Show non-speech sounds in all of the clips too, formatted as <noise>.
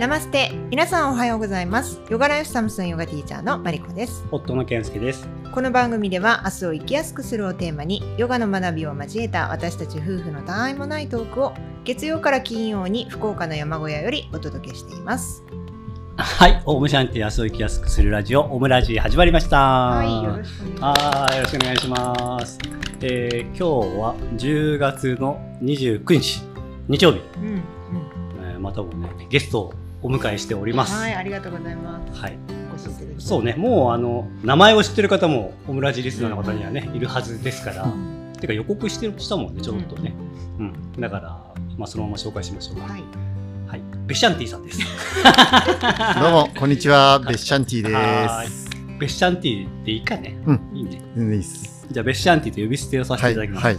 ナマステ。皆さんおはようございます。ヨガライフサムスンヨガティーチャーのマリコです。夫の健介です。この番組では明日を生きやすくするをテーマにヨガの学びを交えた私たち夫婦のたわいもないトークを月曜から金曜に福岡の山小屋よりお届けしています。はい、オウムシャンティ明日を生きやすくするラジオ、オムラジ始まりました。はいよろしくお願いします。えー、今日は10月の29日、日曜日、うんうん。えーまたもね、ゲストをお迎えしております。はいありがとうございますはい。そうね、もうあの、名前を知ってる方も、オムラジリスナーの方にはね、いるはずですから、てか予告してるしたもんね、ちょっとね。うん。だから、まあ、そのまま紹介しましょうか。はいはい。ベシャンティさんです。<laughs> どうも、こんにちは。ベッシャンティです。ベッシャンティでいいかね。うんいいね。全然いいです。じゃあ、ベッシャンティと呼び捨てをさせてはいい、ただきます。はい。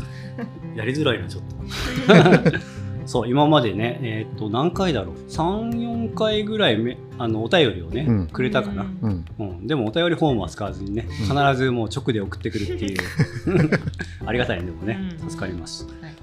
やりづらいな、ちょっと。<laughs> そう、今までね、えーっと、何回だろう？3、4回ぐらいめあのお便りをね、うん。くれたかな。うん。うん、でもお便りフォームは使わずにね、必ずもう直で送ってくるっていう。<laughs> ありがたいねでもね。うん。助かります、はい。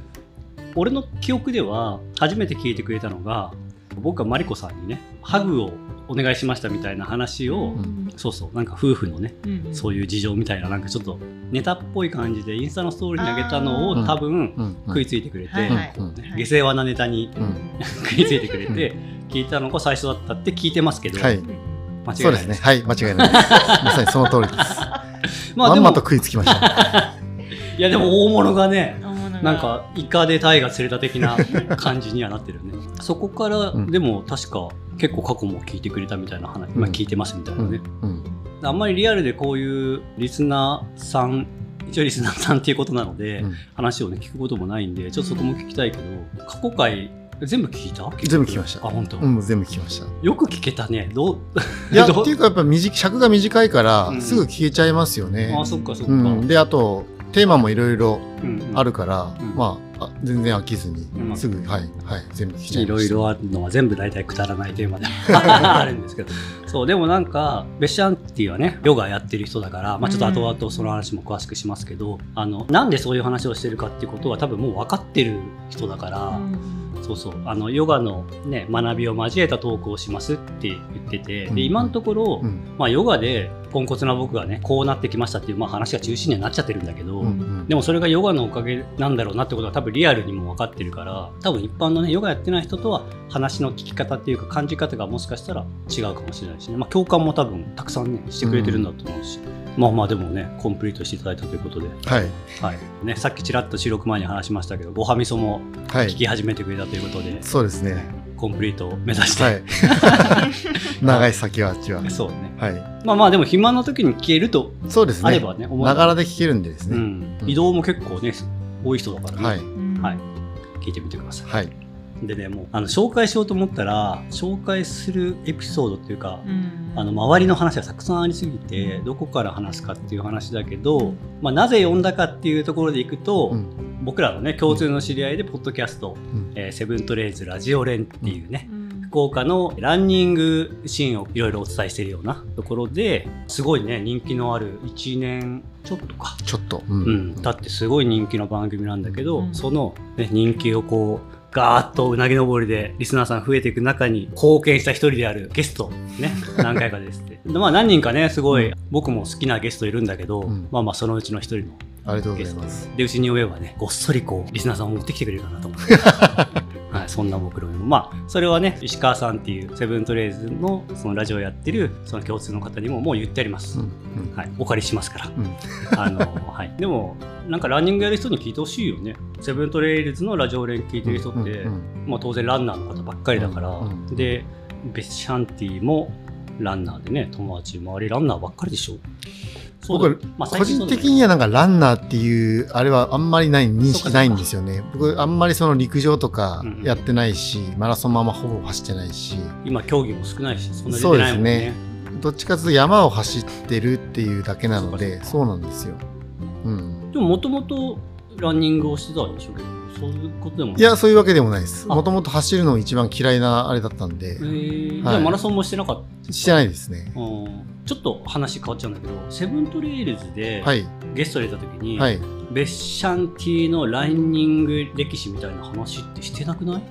俺の記憶では初めて聞いてくれたのが僕がマリコさんにねハグをお願いしましたみたいな話を、んそうそうなんか夫婦のねうんそういう事情みたいななんかちょっとネタっぽい感じでインスタのストーリーに上げたのを多分うん。食いついてくれて、はいはいうんね下世話なネタにうん。食いついてくれて聞いたのが最初だったって聞いてますけど、はい。間違いないそうですね。はい、間違いないです。<laughs> まさにその通りです。<laughs> まあでもまんまと食いつきました。<laughs> いやでも大物がねなんかイカでタイが釣れた的な感じにはなってるよね。そこから、うんでも確か結構過去も聞いてくれたみたいな話、今聞いてますみたいなうんね、。うん。あんまりリアルでこういうリスナーさん、一応リスナーさんっていうことなので、うん話をね聞くこともないんで、ちょっとそこも聞きたいけど、過去回全部聞いた？全部聞きましたあ、本当、うん、全部聞きました。よく聞けたね。どう？いや、ど <laughs> っていうかやっぱ短い尺が短いからう、んすぐ聞けちゃいますよねあ、。そっかそっか。うん。で、あと、テーマもいろいろうんうん。あるからうん、まあ、あ全然飽きずにう、ん。すぐ、はい、はい、全部聞きちゃいいろいました。ろあるのは全部大体くだらないテーマで <laughs> <laughs> あるんですけど。そうでもなんかベッシャンティはねヨガやってる人だから、まあ、ちょっと後々その話も詳しくしますけど、あのなんでそういう話をしてるかっていうことは多分もう分かってる人だから、そうそう。あのヨガの、ね、学びを交えたトークをしますって言ってて、うん。で今のところ、うん。まあ、ヨガでポンコツな僕がねこうなってきましたっていう、まあ、話が中心にはなっちゃってるんだけど、うんうん。でもそれがヨガのおかげなんだろうなってことは多分リアルにも分かってるから多分一般のねヨガやってない人とは話の聞き方っていうか感じ方がもしかしたら違うかもしれないしね、まあ、共感も多分たくさんねしてくれてるんだと思うし、まあまあでもねコンプリートしていただいたということで、はい。はいね、さっきちらっと収録前に話しましたけどごはみそもはい。聞き始めてくれたということで、そうですね。コンプリートを目指して、はい。<laughs> 長い先はあっちは。そうねはい。まあまあでも暇な時に聞けるとそうですね。あればねながらで聞けるんでですね。うん、移動も結構ね多い人だからね、はい。はい聞いてみてくださいはい。でね、もうあの紹介しようと思ったら紹介するエピソードっていうか、うん。あの周りの話がたくさんありすぎてどこから話すかっていう話だけど、まあ、なぜ呼んだかっていうところでいくと、うん。僕らのね共通の知り合いでポッドキャスト、うん。えーセブントレイズラジオ連っていうね、うん。福岡のランニングシーンをいろいろお伝えしているようなところですごいね人気のある1年ちょっとか。ちょっと。ううん、だってすごい人気の番組なんだけど、うん。その、ね、人気をこうガーッとうなぎ登りでリスナーさん増えていく中に貢献した一人であるゲストね <laughs> 何回かですって。でまあ何人かねすごい、うん。僕も好きなゲストいるんだけど、うん。まあまあそのうちの一人のありがとうごゲストざいます。でうちに呼べばねごっそりこうリスナーさんを持ってきてくれるかなと思って、<laughs> はい、そんな目論見もまあそれはね石川さんっていうセブントレイズのそのラジオをやってるその共通の方にももう言ってあります、うん。うん。はい、お借りしますからうん。<laughs> あのはい、でもなんかランニングやる人に聞いてほしいよねセブントレイルズのラジオ連聞いてる人って、まあ、当然ランナーの方ばっかりだから、でベッシャンティもランナーでね友達周りランナーばっかりでしょそう僕、まあ個人的ににはなんかランナーっていう、あれはあんまりない、認識ないんですよね。僕、あんまりその陸上とかうんうんやってないし、マラソンもあんまほぼ走ってないし、今競技も少ないしそんな出そうですてないもんねね。どっちかというと山を走ってるっていうだけなので、そうなんですよ。うん。でももともとランニングをしてたんでしょ？うけどそういうことでもない？いや、そういうわけでもないです。あ。もともと走るの一番嫌いなあれだったんで。え、ーはい。じゃあマラソンもしてなかった？してないですね。うんちょっと話変わっちゃうんだけどセブントレイルズではい。ゲストで出た時に、はい。ベッシャンティのランニング歴史みたいな話ってしてなくない？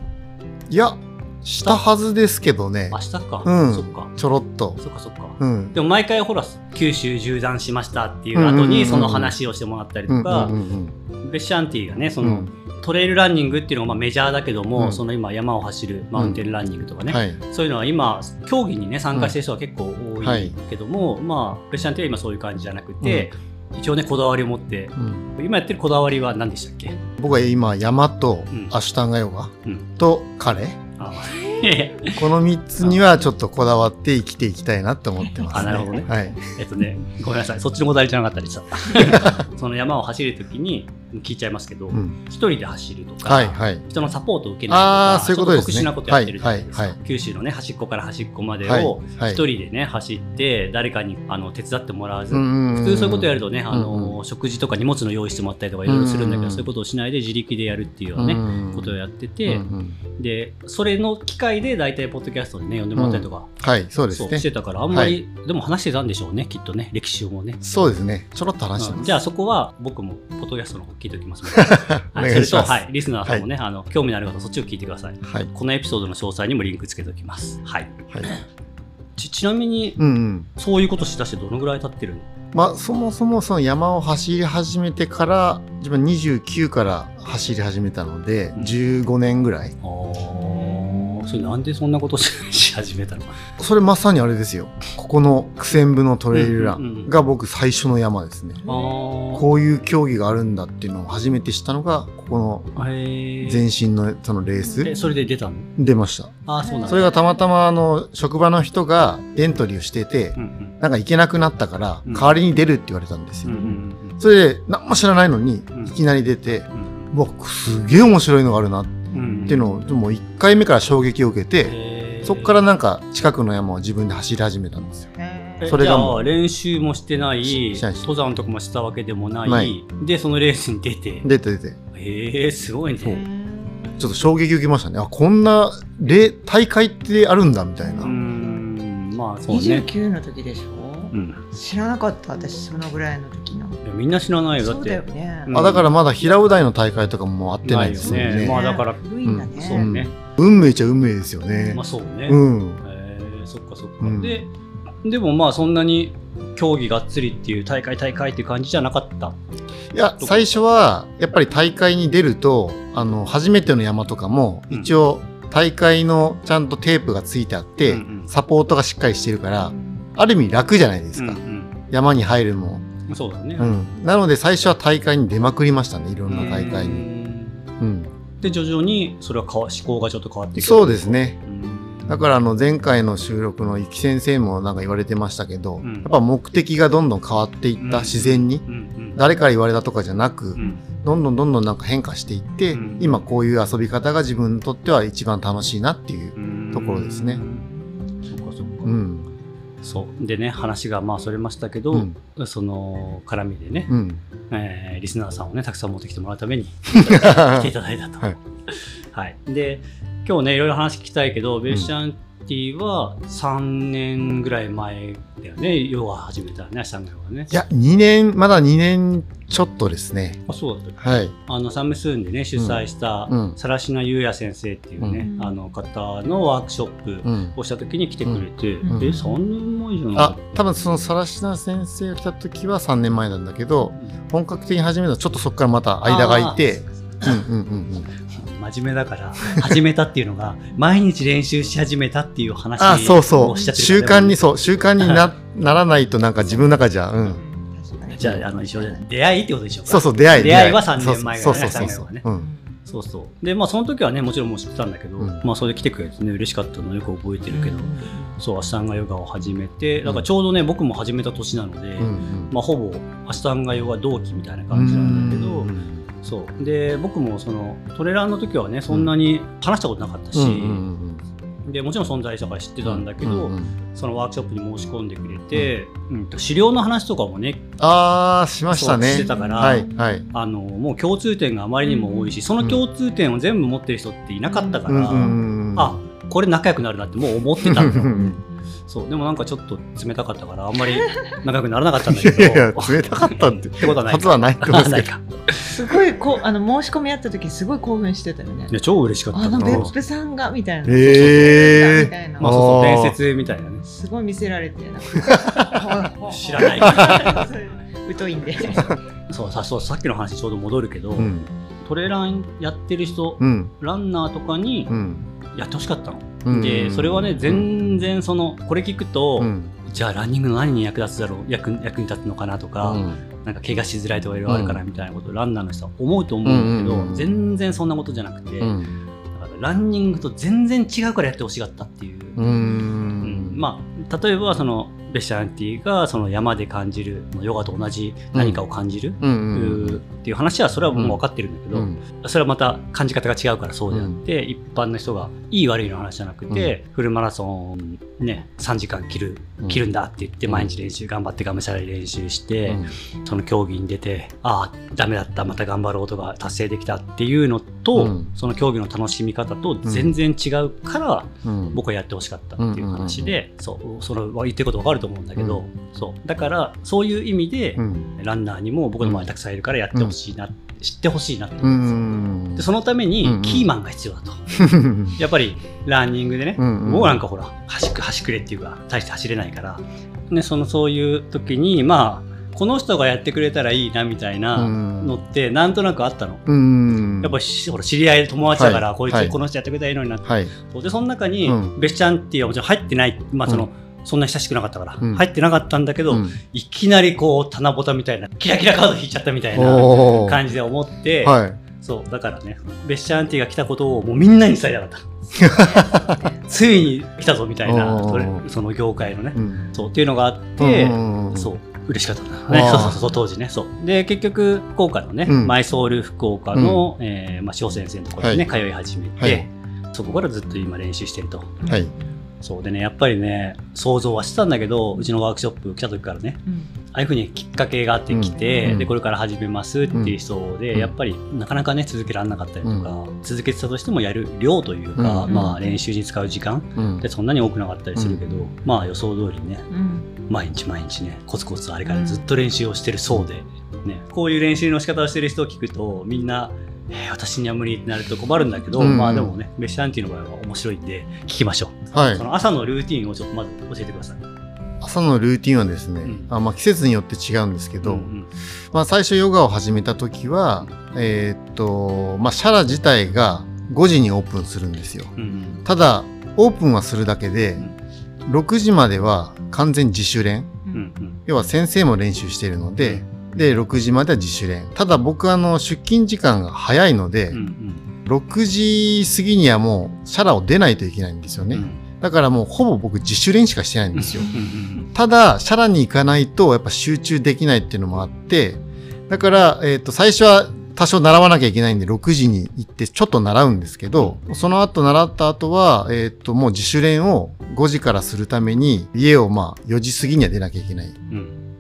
いや、したはずですけどね。明。日か、うん。そっか。ちょろっと。そっかそっか、うん。でも毎回ほら九州縦断しましたっていう後にその話をしてもらったりとか、うんうんベッシャンティがねその、うん。トレイルランニングっていうのがまあメジャーだけども、うん。その今山を走るマウンテンランニングとかね、はい。そういうのは今競技にね参加してる人は結構多はいいけども、まあベッシャンティは今そういう感じじゃなくて、一応ねこだわりを持って。うん。今やってるこだわりは何でしたっけ、僕は今、山とうん。アシュタンガヨガうん、と彼。あいやいやこの3つにはちょっとこだわって生きていきたいなって思ってます、あなるほどね。はい。えっとねごめんなさい。そっちのこだわりじゃなかったりしたその山を走るときに聞いちゃいますけど、うん。一人で走るとか、はいはい。人のサポートを受けないとかそういうことですね。ちょっ特殊なことやってるじゃないですか、はいはい。はい九州のね端っこから端っこまではいをはい一人でね走って誰かにあの手伝ってもらわず、普普通そういうことやるとね、あの食事とか荷物の用意してもらったりとかいろいろするんだけど、うんそういうことをしないで自力でやるっていうようなね、ねことをやってて、でそれの機会で大体ポッドキャストでね呼んでもらったりとか、はい、そうですねして。たからあんまり、でも話してたんでしょうねきっとね歴史をもね。そうですね。ちょろっと話してます。うんじゃあそこは僕もポッドキャストの方聞いておきますので、<laughs> い。それと、はい、リスナーさんもね、あの興味のある方そっちを聞いてください。はい。このエピソードの詳細にもリンクつけておきます。はい。はい。ちちなみに、うんうん。そういうことしだしてどのぐらい経ってるの？まあ、そもそもその山を走り始めてから、自分29から走り始めたので、うん15年ぐらい。それなんでそんなことし <laughs> し始めたの？それまさにあれですよ。ここの苦戦部のトレイルラうんうんうんンが僕最初の山ですね。あこういう競技があるんだっていうのを初めて知ったのが、ここの。全身のそのレーえ、スそれで出たの？出ました。ああ、そうなんだ。それがたまたまあの職場の人がエントリーをしててうんうん。なんか行けなくなったからうん代わりに出るって言われたんですよ。うんうんうんそれで何も知らないのにうんいきなり出て、うんうわすげえ面白いのがあるなっうん。ていうのをもう1回目から衝撃を受けて、そこからなんか近くの山を自分で走り始めたんですよ。えそれがもう練習もしてないししないし。登山とかもしたわけでもない。ない。でそのレースに出て。出て出て。へえすごいね。ちょっと衝撃受けましたね。あこんなレ大会ってあるんだみたいな。うーん。まあそうね、29の時でしょ？うん、知らなかった私そのぐらいの時の。いやみんな知らないよだそうってだあだからまだ平尾台の大会とかもあってないですよね。まあだから古いんだね、そうね、運命っちゃ運命ですよね。まあそうね、うん。えーそっかそっか、うん。ででもまあそんなに競技がっつりっていう大会大会っていう感じじゃなかった？いや、最初は、やっぱり大会に出ると、あの、初めての山とかも、うん。一応、大会のちゃんとテープがついてあって、サポートがしっかりしてるから、ある意味楽じゃないですか。うん山に入るのも。うん、そうだね、うん。なので、最初は大会に出まくりましたね、いろんな大会うに。んうん。で徐々にそれは思考がちょっと変わってきたそうですね。うんだから、あの、前回の収録のゆき先生もなんか言われてましたけど、うんやっぱ目的がどんどん変わっていった、うん自然に。うんうん誰から言われたとかじゃなく、うんどんどんどんどんなんか変化していって、うん今こういう遊び方が自分にとっては一番楽しいなっていう。うんところですねそっかそっか、うん。そうでね話がまあそれましたけど、うん。その絡みでね、うん。えーリスナーさんをねたくさん持ってきてもらうために <laughs> 来ていただいたと。はいはいで今日ねいろいろ話聞きたいけど、ベッシャンティは3年ぐらい前だよね。ヨガ始めたね。シャンガヨガね。い。や、2年、まだ2年ちょっとですね。あそうだったはい。あのサムスーンでね主催した、うん。うん。サラシナユウヤ先生っていうね、うん。あの方のワークショップうん。をした時に来てくれて、うん。え3年前じゃない？あ、多分そのさらしな先生が来た時は3年前なんだけど、本格的に始めたのはちょっとそこからまた間が空いて、うんうんうんうん。真面目だから始めたっていうのが毎日練習し始めたっていう話あ、そうそう。習慣に、そう、習慣になならないとなんか自分の中じゃ、うん。じゃああの一緒で出会いってことでしょうか。そうそう、出会い。出会い。は3年前そうぐらいそうそうそう。3年前はね。うん。そうそう。でまあその時はねもちろんもう知ってたんだけど、うん。まあそれで来てくれてね嬉しかったのよく覚えてるけど、うん。そうアシタンガヨガを始めてだからちょうどね僕も始めた年なので、うんうん。まあほぼアシタンガヨガ同期みたいな感じなんだけど、うんそう。で僕もそのトレランの時はねそんなに話したことなかったし、うんうんでもちろん存在したから知ってたんだけど、うんうんそのワークショップに申し込んでくれて、うん。と資料の話とかもねああ、しましたね。してたからはい、はい。あのもう共通点があまりにも多いしその共通点を全部持ってる人っていなかったから、うんうんうんあこれ仲良くなるなってもう思ってたんだうんうんそうでもなんかちょっと冷たかったからあんまり仲良くならなかったんだけど。<laughs> いやいや冷たかったってってことはないはずはないと思うんですごいこうあの申し込みあった時すごい興奮してたよね。いや超嬉しかったあの別府さんがみたいな、へー。みたいな。まあそうそう伝説みたいなね。すごい見せられてなんか。知らない。疎いんで。そうさそうさっきの話ちょうど戻るけど、うん。トレランやってる人、うん。ランナーとかにうん。やってほしかったの、うんでそれはね全然そのこれ聞くと、うん。じゃあランニングの何に役立つだろう役役に立つのかなとか、うん。なんか怪我しづらいとかいろいろあるからみたいなことをランナーの人は思うと思うんだけど、うんうんうん。全然そんなことじゃなくて、うん。だからランニングと全然違うからやってほしかったっていう、うん。まあ例えばそのベシャンティがその山で感じるヨガと同じ何かを感じる、うっていう話はそれはもう分かってるんだけど、うん。それはまた感じ方が違うからそうであって、一般の人がいい悪いの話じゃなくて、フルマラソンね3時間切るうん。切るんだって言ってうん毎日練習頑張ってがむしゃらに練習して、うん。その競技に出てああダメだったまた頑張ろうとか達成できたっていうのと、うん。その競技の楽しみ方と全然違うから、うん。僕はやってほしかったっていう話で、そうそれは言ってることわかると思うんだけど、そう。だからそういう意味で、うん。ランナーにも僕の周りたくさんいるからやってほしいな、知ってほしいなってう思うんですよ。んでそのためうんうん。にキーマンが必要だと。<laughs> やっぱりランニングでね、うんうなんかほら端く端くれっていうか大して走れないから、ね、そのそういう時にまあこの人がやってくれたらいいなみたいなのってなんとなくあったの。うんやっぱしほら知り合い友達だから、こい。つ、はい。はいこの人やってくれたらいいのになって、はい。でその中に、うん。ベスチャンっていうのはもちろん入ってない、まあそのうんそんな親しくなかったから、うん。入ってなかったんだけど、うん。いきなりこう棚ぼたみたいなキラキラカード引いちゃったみたいな感じで思って、はい。そうだからねベッシャーアンティが来たことをもうみんなに伝えたかった。<laughs> ついに来たぞみたいなその業界のね、うん。そうっていうのがあって、うんそう嬉しかったんだねそうそうそう当時ね。そう。で結局福岡のね、うん。マイソール福岡の、えーまあ、翔先生のところにね、通い始めて、はい。そこからずっと今練習してると。はいそうでねやっぱりね想像はしてたんだけどうちのワークショップ来た時からねああいうふうにきっかけがあってきて、うん。でこれから始めますっていう人で、うん。やっぱりなかなかね続けられなかったりとか、う続けてたとしてもやる量というか、うん。まあ、練習に使う時間うん。ってそんなに多くなかったりするけど、まあ予想通りねうん。毎日毎日ねコツコツあれからずっと練習をしてるそうで、ね、こういう練習の仕方をしてる人を聞くとみんなえー私には無理ってなると困るんだけど、うんまあでもねベッシャンティの場合は面白いんで聞きましょう、はい。その朝のルーティンをちょっとまず教えてください。朝のルーティンはですね、うん。あまあ、季節によって違うんですけど、うんまあ、最初ヨガを始めた時は、えーっと、まあ、シャラ自体が5時にオープンするんですよ。うんうん。ただ、オープンはするだけで、6時までは完全自主練。うんうん。要は先生も練習しているので、で、6時までは自主練。ただ僕あの、出勤時間が早いので、うんうん6時過ぎにはもうシャラを出ないといけないんですよね。うんだからもうほぼ僕自主練しかしてないんですよ。うんただ、シャラに行かないとやっぱ集中できないっていうのもあって、だから、えっ、と、最初は多少習わなきゃいけないんで、6時に行ってちょっと習うんですけど、その後習った後は、えっ、と、もう自主練を5時からするために、家をまあ4時過ぎには出なきゃいけない。うん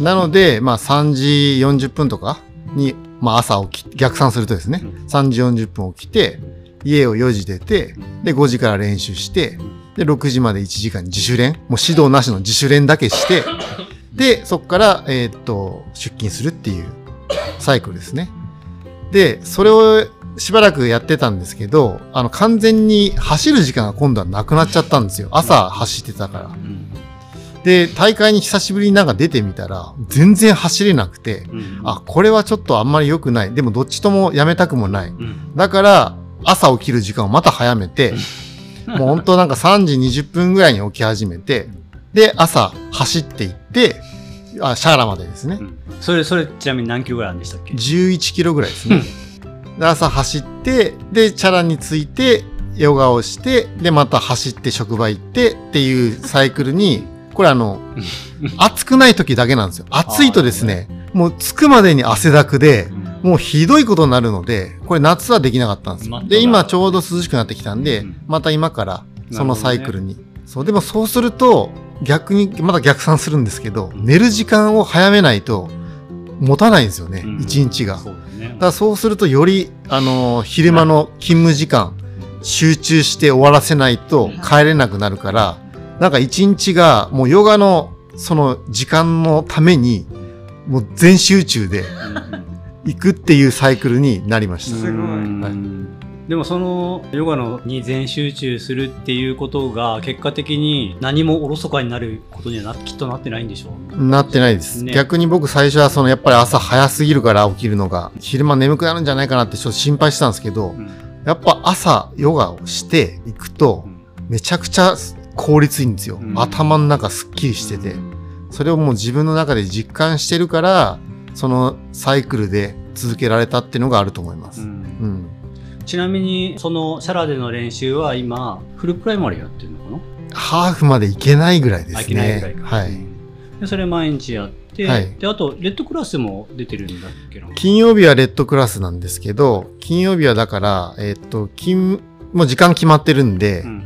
なので、まあ3時40分とかに、まあ朝起き、逆算するとですね、うん3時40分起きて、家を4時出て、で5時から練習して、で6時まで1時間自主練、もう指導なしの自主練だけして、で、そこから、えーっと、出勤するっていうサイクルですね。で、それをしばらくやってたんですけど、あの、完全に走る時間が今度はなくなっちゃったんですよ。朝走ってたから。うんで、大会に久しぶりになんか出てみたら、全然走れなくて、うんあ、これはちょっとあんまり良くない。でもどっちともやめたくもない。うんだから、朝起きる時間をまた早めて、もう本当なんか3時20分ぐらいに起き始めて、で、朝走っていって、あ、シャーラまでですねう。んそれそれちなみに何キロぐらいあるんでしたっけ？11キロぐらいですね。で、朝走って、で、チャラに着いて、ヨガをして、で、また走って職場行ってっていうサイクルに、これあの、暑くない時だけなんですよ。<laughs> 暑いとですね、もう着くまでに汗だくで、もうひどいことになるので、これ夏はできなかったんですよ。で、今ちょうど涼しくなってきたんで、うんまた今からそのサイクルに。そう、でもそうすると、逆に、まだ逆算するんですけど、うん。寝る時間を早めないと、持たないんですよね、うん。一日が。そうだね。だからそうするとより、あのー昼間の勤務時間、集中して終わらせないと帰れなくなるから、なんか一日がもうヨガのその時間のために、もう全集中で行くっていうサイクルになりました。すごい。うんでもそのヨガのに全集中するっていうことが結果的に何もおろそかになることにはなきっとなってないんでしょう。なってないです。ね。逆に僕最初はそのやっぱり朝早すぎるから起きるのが、昼間眠くなるんじゃないかなってちょっと心配してたんですけど、うん。やっぱ朝ヨガをしていくとう、ん。めちゃくちゃ効率いいんですよ。うん頭の中すっきりしてて。それをもう自分の中で実感してるから、そのサイクルで続けられたっていうのがあると思います。うんうん。ちなみにそのシャラでの練習は今フルプライマリーやってるのかな？ハーフまでいけないぐらいですね。あいけないぐらいかはい。でそれ毎日やって、はいであとレッドクラスも出てるんだっけな？金曜日はレッドクラスなんですけど、金曜日はだから、えっ、と、金、もう時間決まってるんで、うん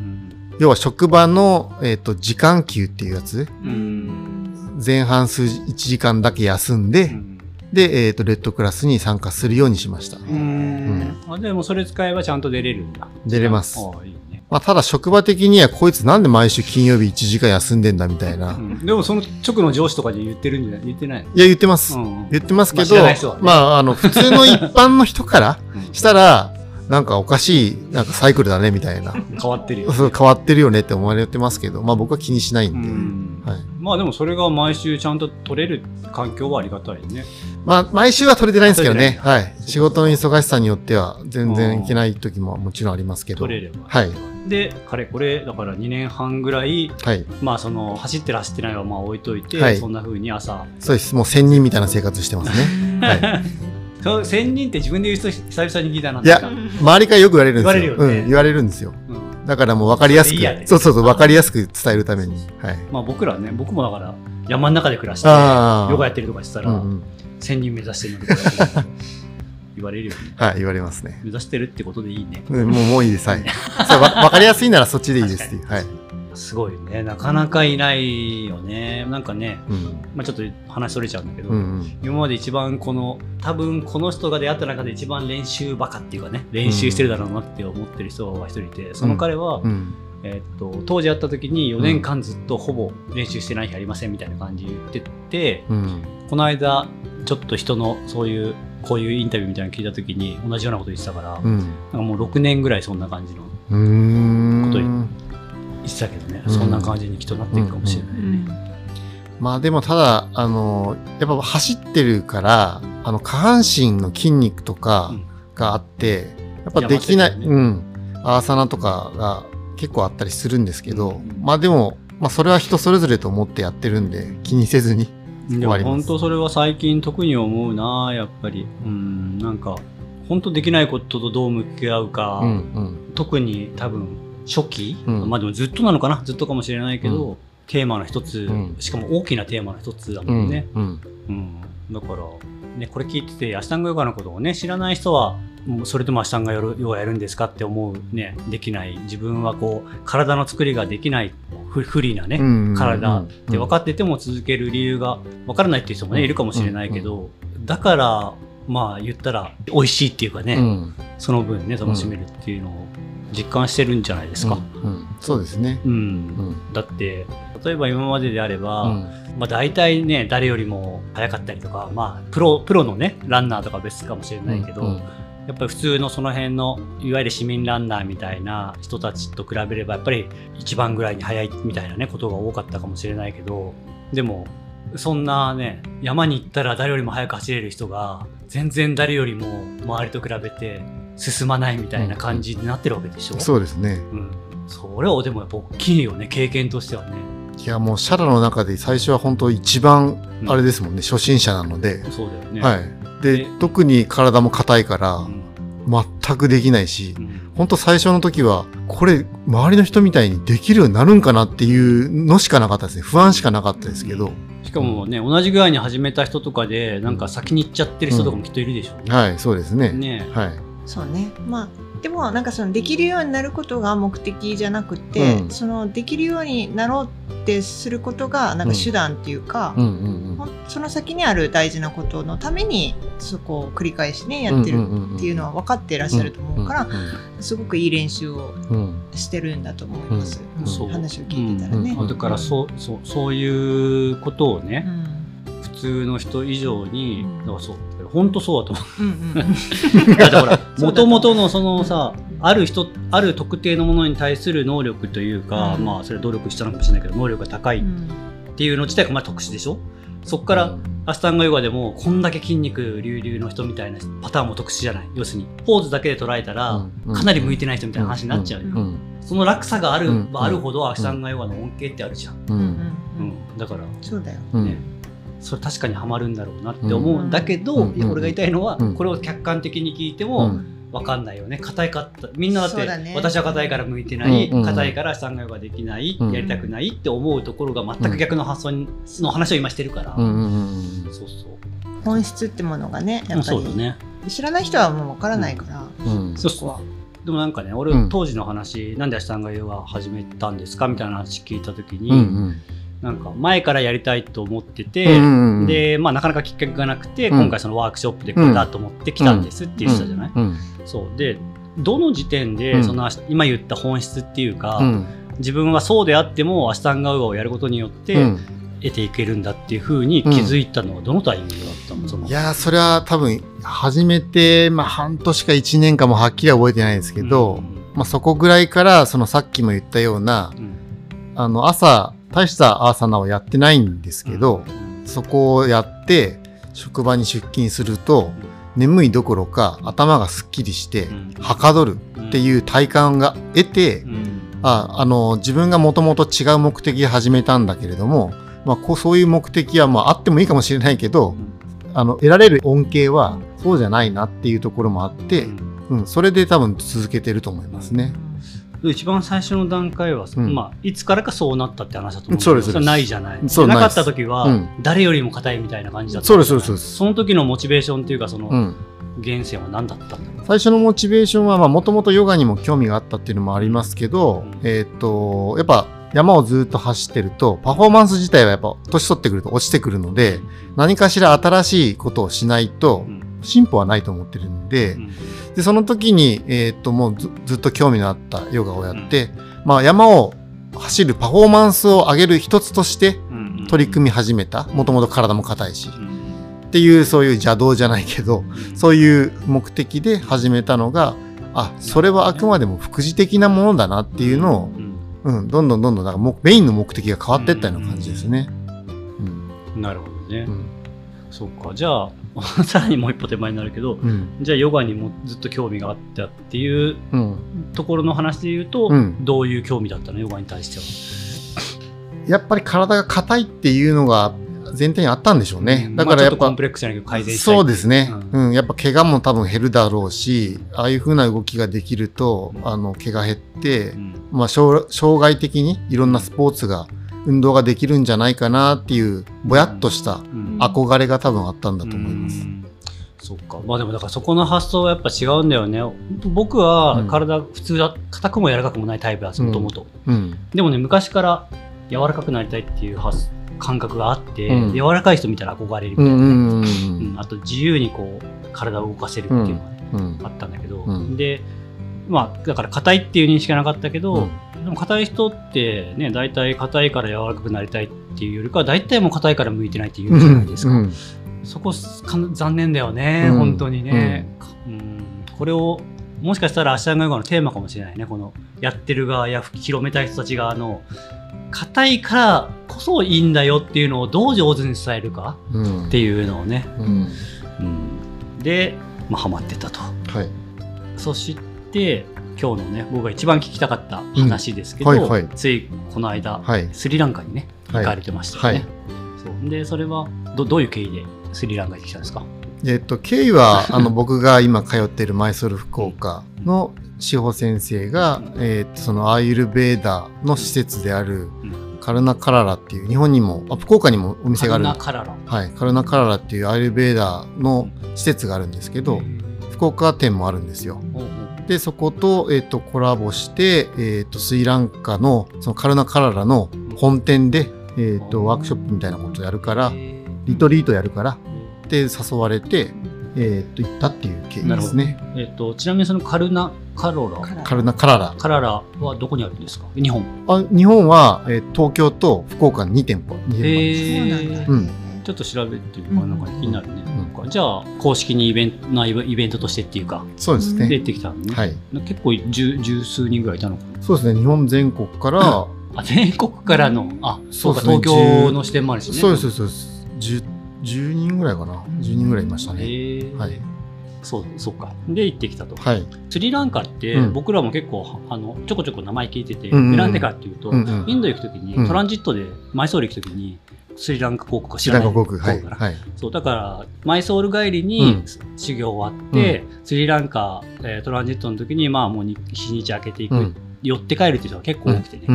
要は職場の、えっ、と、時間給っていうやつ、うん。うん前半数1時間だけ休んで、うん。で、えっ、と、レッドクラスに参加するようにしました。うん。あでもそれ使えばちゃんと出れるんだ。出れます。まあ、ただ職場的にはこいつなんで毎週金曜日1時間休んでんだみたいな。うん。でもその直の上司とかで言ってるんじゃない？言ってないの？いや、言ってます。うん。うん言ってますけまあ知ど、らない人はね。まあ、あの、普通の一般の人からうんしたら、なんかおかしい、なんかサイクルだねみたいな。変わってるよ、そう変わってるよねって思われてますけど、まあ僕は気にしないんで。うんはい。まあでもそれが毎週ちゃんと取れる環境はありがたいねまあ、毎週は取れてないんですけどね。はい。仕事の忙しさによっては、全然いけない時ももちろんありますけど。取れればはい。でかれこれだから2年半ぐらいはい。まあその走ってる走ってないはまあ置いといて、はいそんな風に朝そうです。もう仙人みたいな生活してますね。<laughs> はい。そう1000人って自分で言う人久々に聞いたないや、周りからよく言われるんですよ。言われるよねうん、言われるんですよ。うんだからもう分かりやすくそうそうそう、分かりやすく伝えるために。はい。まあ僕らね僕もだから山の中で暮らして。ヨガやってるとかしてたら、うんうん。1000人目指してるのとか言われるよね <laughs> はい、言われますね。目指してるってことでいいねうんもう、もういいです。はい。<laughs> わ分かりやすいならそっちでいいですっていう。はい。すごいねなかなかいないよねなんかね、うん。まあ、ちょっと話それちゃうんだけど、うんうん。今まで一番この多分この人が出会った中で一番練習バカっていうかね練習してるだろうなって思ってる人が一人いてその彼は、うん。えっと当時会った時に4年間ずっとほぼ練習してない日ありませんみたいな感じで言ってて、うん。この間ちょっと人のそういうこういうインタビューみたいなの聞いた時に同じようなこと言ってたから、うん。なんかもう6年ぐらいそんな感じの。こと言ってたけどね、うんそんな感じにきっとなっていくかもしれないね。まあでもただ、あの、やっぱ走ってるから、あの、下半身の筋肉とかがあって、やっぱできない、邪魔してるようん。アーサナとかが結構あったりするんですけど、うんまあでも、まあそれは人それぞれと思ってやってるんで、気にせずに。でも終わります。本当それは最近特に思うなやっぱり。うん。なんか本当できないこととどう向き合うか、うんうん。特に多分初期、うん。まあでもずっとなのかな？ずっとかもしれないけど、テーマの一つ、うん。しかも大きなテーマの一つだうん。もんね、うん。うん。だから、ね、これ聞いててアシタンガヨガのことをね知らない人はもうそれでもアシタンガヨガやるんですかって思うねできない。自分はこう体の作りができない不不利なね、うん体って分かってても続ける理由が分からないっていう人もね、うん。いるかもしれないけど、だからまあ言ったら美味しいっていうかね、うん。その分ね楽しめるっていうのを実感してるんじゃないですか。うんうんそうですね。うんうん。だって例えば今までであれば、うんまあ、大体ね誰よりも早かったりとか、まあ、プロプロのねランナーとかは別かもしれないけど、うんやっぱり普通のその辺のいわゆる市民ランナーみたいな人たちと比べればやっぱり一番ぐらいに早いみたいなねことが多かったかもしれないけどでもそんなね山に行ったら誰よりも早く走れる人が全然誰よりも周りと比べて進まないみたいな感じになってるわけでしょ、そうですね。うん、それはでもやっぱ大きいよね経験としてはねいや、もうシャラの中で最初は本当一番、あれですもんね、初心者なので。そうだよね、はい。でで、特に体も硬いからう、ん全くできないしう、ん本当最初の時は、これ、周りの人みたいにできるようになるんかなっていうのしかなかったですね。不安しかなかったですけど。しかもね、同じぐらいに始めた人とかでなんか先に行っちゃってる人とかもきっといるでしょうね。はい、そうですね。ねはい。そうね。まあでもなんかそのできるようになることが目的じゃなくて、うん。そのできるようになろうってすることがなんか手段っていうか、うん。うんほんその先にある大事なことのためにそこを繰り返しねやってるっていうのは分かっていらっしゃると思ううから、すごくいい練習をうん。してるんだと思います、うん。うんそう。話を聞いてたらね。うんだからそうそうそういうことをね、うん。普通の人以上に、うん。そう本当そうだと思う。<laughs> だってほら <laughs> もともとのそのさある人ある特定のものに対する能力というか、うん。まあそれは努力したのかもしれないけど能力が高いっうん。ていうの自体がまあ特殊でしょ？そこからアスタンガヨガでもこんだけ筋肉隆々の人みたいなパターンも特殊じゃない？要するにポーズだけで捉えたら、うん。かなり向いてない人みたいな話になっちゃうよ、その落差がある、うん。あるほどアスタンガヨガの恩恵ってあるじゃん、ううんだからそうだよ。うん。ねそれ確かにはまるんだろうなって思うんだけど、うんいや俺が言いたいのは、うん。これを客観的に聞いてうもん。分かんないよね。硬いかった。みんなだってね。私は硬いから向いてない。硬、いから産業ができない、うんやりたくないって思うところが全く逆の発想にの話を今してるから、本質ってものがねやっぱり、そうだね。知らない人はもうわからないから、うん。そうそう。でもなんかね俺、うん。当時の話なんでアシタンガヨガ始めたんですかみたいな話聞いた時に、うんうんなんか前からやりたいと思ってて、うんうんうんで、まあ、なかなかきっかけがなくて、うん。今回そのワークショップでこれだと思って来たんですって言ってたじゃない、うん。そう。でどの時点うん。でその今言った本質っていうか、うん。自分はそうであってもアシタンガウアをやることによってうん。得ていけるんだっていうふうに気づいたのはどのタイミングだったの、いやーそれは多分始めて、まあ、半年か1年かもはっきりは覚えてないですけど、まあ、そこぐらいからそのさっきも言ったようなうん。あの朝大したアーサナをやってないんですけど、うん。そこをやって職場に出勤すると眠いどころか頭がすっきりしてうん。はかどるっていう体感が得て、うん。ああの自分がもともと違う目的で始めたんだけれども、まあ、こうそういう目的はまああってもいいかもしれないけど、あの得られる恩恵はそうじゃないなっていうところもあって、うん、それで多分続けてると思いますね。一番最初の段階は、うん。まあ、いつからかそうなったって話だと思うけどそうですそうです。れないじゃない。なかった時は、うん。誰よりも硬いみたいな感じだったそうですそうですその時のモチベーションっていうかその、うん、源泉は何だった最初のモチベーションはもともとヨガにも興味があったっていうのもありますけど、うん。えっ、とやっぱ山をずっと走ってるとパフォーマンス自体はやっぱ年取ってくると落ちてくるので何かしら新しいことをしないとうん進歩はないと思ってるんで,、うん。でその時に、えっともうずずっと興味のあったヨガをやって、まあ、山を走るパフォーマンスを上げる一つとしてうん取り組み始めた。もともと体も硬いし。うん。っていうそういう邪道じゃないけどうん。そういう目的で始めたのがあそれはあくまでも副次的なものだなっていうのを、うん。うん、どんどんどんどんなんかメインの目的が変わっていったような感じですね。うん。なるほどね、うん。そうか。じゃあ <laughs> さらにもう一歩手前になるけどうん。じゃあヨガにもずっと興味があったっていううん。ところの話で言うと、うん。どういう興味だったの？ヨガに対しては。やっぱり体が硬いっていうのが全体にあったんでしょうね。うん。だからやっぱまあコンプレックスじゃないけど改善したいそうですね、ううん。やっぱ怪我も多分減るだろうしああいう風な動きができるとあの怪我減って、うん。まあ、障障害的にいろんなスポーツが運動ができるんじゃないかなっていうぼやっとしたうん。憧れが多分あったんだと思います。うん。そっか。まあでもだからそこの発想はやっぱ違うんだよね。僕は体普通だ硬くも柔らかくもないタイプだもともと。うん。でもね昔から柔らかくなりたいっていう発感覚があって、うん。柔らかい人見たら憧れるみたいな、うんうんあと自由にこう体を動かせるっていうのがね、うん。あったんだけど、うんでまあだから硬いっていう認識はなかったけど、うんでも硬い人ってね大体硬いから柔らかくなりたいっていうよりかは大体もう硬いから向いてないっていうじゃないですか、うんそこか残念だよね、うん。本当にね、うん。これをもしかしたらアシタンガヨガのテーマかもしれないねこのやってる側や広めたい人たち側の硬いからこそいいんだよっていうのをどう上手に伝えるかうん。っていうのをね、うん。うん、で、まあ、ハマってたと。はい。そして今日のね僕が一番聞きたかった話ですけど、うん。はいはい。ついこの間、はい。スリランカにねはい。行かれてましたよね、はい。そう。でそれはどどういう経緯でスリランカに来たんですか？えっと経緯は <laughs> あの僕が今通っているマイソル福岡の志保先生が、えっとそのアーユルベーダの施設であるうん。カルナカララっていう日本にもあ福岡にもお店がある。カルナカララ。はい、カルナカララっていうアーユルベーダの施設があるんですけど、福岡店もあるんですよ。おうおうで、そこと、えっ、と、コラボして、えっ、と、スリランカの、そのカルナカララの本店で、えっ、と、ワークショップみたいなことやるから、リトリートやるから、で、誘われて、えーっと行ったっていう経緯ですね。えっと、ちなみにそのカルナカロラ。カルナカララ。カララはどこにあるんですか？日本。あ日本は、えー東京と福岡に2店舗。2店舗へそうなんだ、うんちょっと調べてみるかなん。か気になるね、うん。じゃあ公式にイベントなイベイベントとしてっていうか。そうですね。で行ってきたのね、はい。結構十十数人ぐらいいたのかな。そうですね。日本全国から、<laughs> あ全国からの。あそうかね。東京の支店もあるしね。そうです、そうです。10, 10人ぐらいかな。10人ぐらいいましたね。はい。そうそうか。で行ってきたと、はい。スリランカってうん。僕らも結構あのちょこちょこ名前聞いてて、うんうんでかっていうと、インド行く時に、うん。トランジットでマイソール行く時にスリランカ航空か知シらない航空。はい。はい。そうだからマイソール帰りうにん修行終わって、スリランカ、えートランジットの時にまあもうに日にち空けていく、うん寄って帰るっていう人が結構多くてね、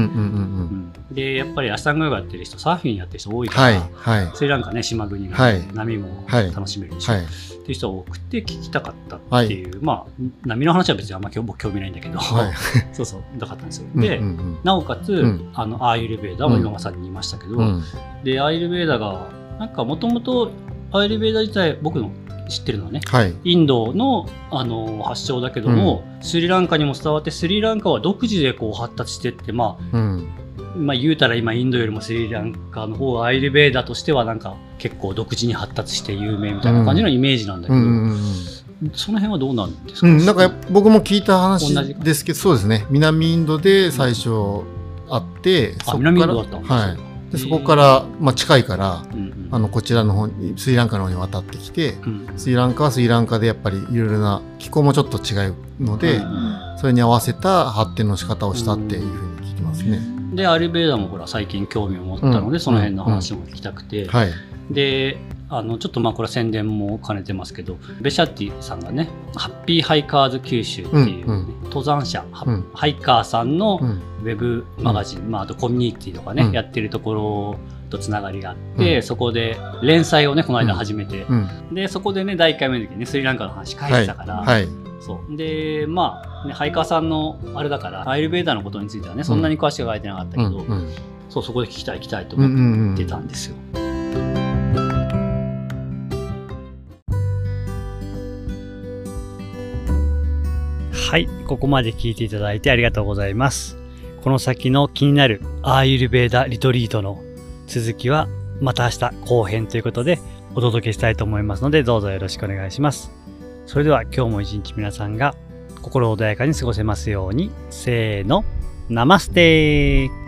でやっぱりアシタンガヨガやってる人サーフィンやってる人多いうん。から、はい。はい。スリランカね島国が、はい波もはい楽しめるでしょ、はい。っていう人が多くて聞きたかったっていう、まあ波の話は別にあんま興僕興味ないんだけど、はい。<laughs> そうそうだったんですようんで、うんうんなおかつ、んあのアーユルベーダも今まさに言いましたけど、うん。でアーユルベーダがなんかもともとアーユルベーダ自体僕の知ってるのはねはい。インドのあの発祥だけども、スリランカにも伝わってスリランカは独自でこう発達してって、まうん。あ、まあ言うたら今インドよりもスリランカの方がアイルベーダとしてはなんか結構独自に発達して有名みたいな感じのイメージなんだけど、うんうんうんその辺はどうなんですか、うん。なんか僕も聞いた話ですけど、そうですね。南インドで最初あって、あそこから南インドだったんですねはい。でそこから、まあ近いから、あの、こちらの方に、スリランカの方に渡ってきて、うんスリランカはスリランカでやっぱりいろいろな気候もちょっと違うので、うんそれに合わせた発展の仕方をしたっていうふうに聞きますね。でアイルベーダもほら最近興味を持ったので、うん。その辺の話も聞きたくて、はい。であのちょっとまあこれは宣伝も兼ねてますけどベシャッティさんがねハッピーハイカーズ九州っていう、ねうん登山者、ハうん。ハイカーさんのうん。ウェブマガジン、まあ、あとコミュニティとかね、うん。やってるところとつながりがあって、うん。そこで連載をねこの間始めて、うん。でそこでね第1回目の時にねスリランカの話書いてたから、はい。そう。でまあ、ね、ハイカーさんのあれだからアイルベーダーのことについてはねそんなに詳しく書いてなかったけど、うん。うん。そうそこで聞きたい聞きたいとうんう思んうんってたんですよ。はい、ここまで聞いていただいてありがとうございます。この先の気になるアーユルベーダリトリートの続きはまた明日後編ということでお届けしたいと思いますのでどうぞよろしくお願いします。それでは今日も一日皆さんが心穏やかに過ごせますようにせーの、ナマステー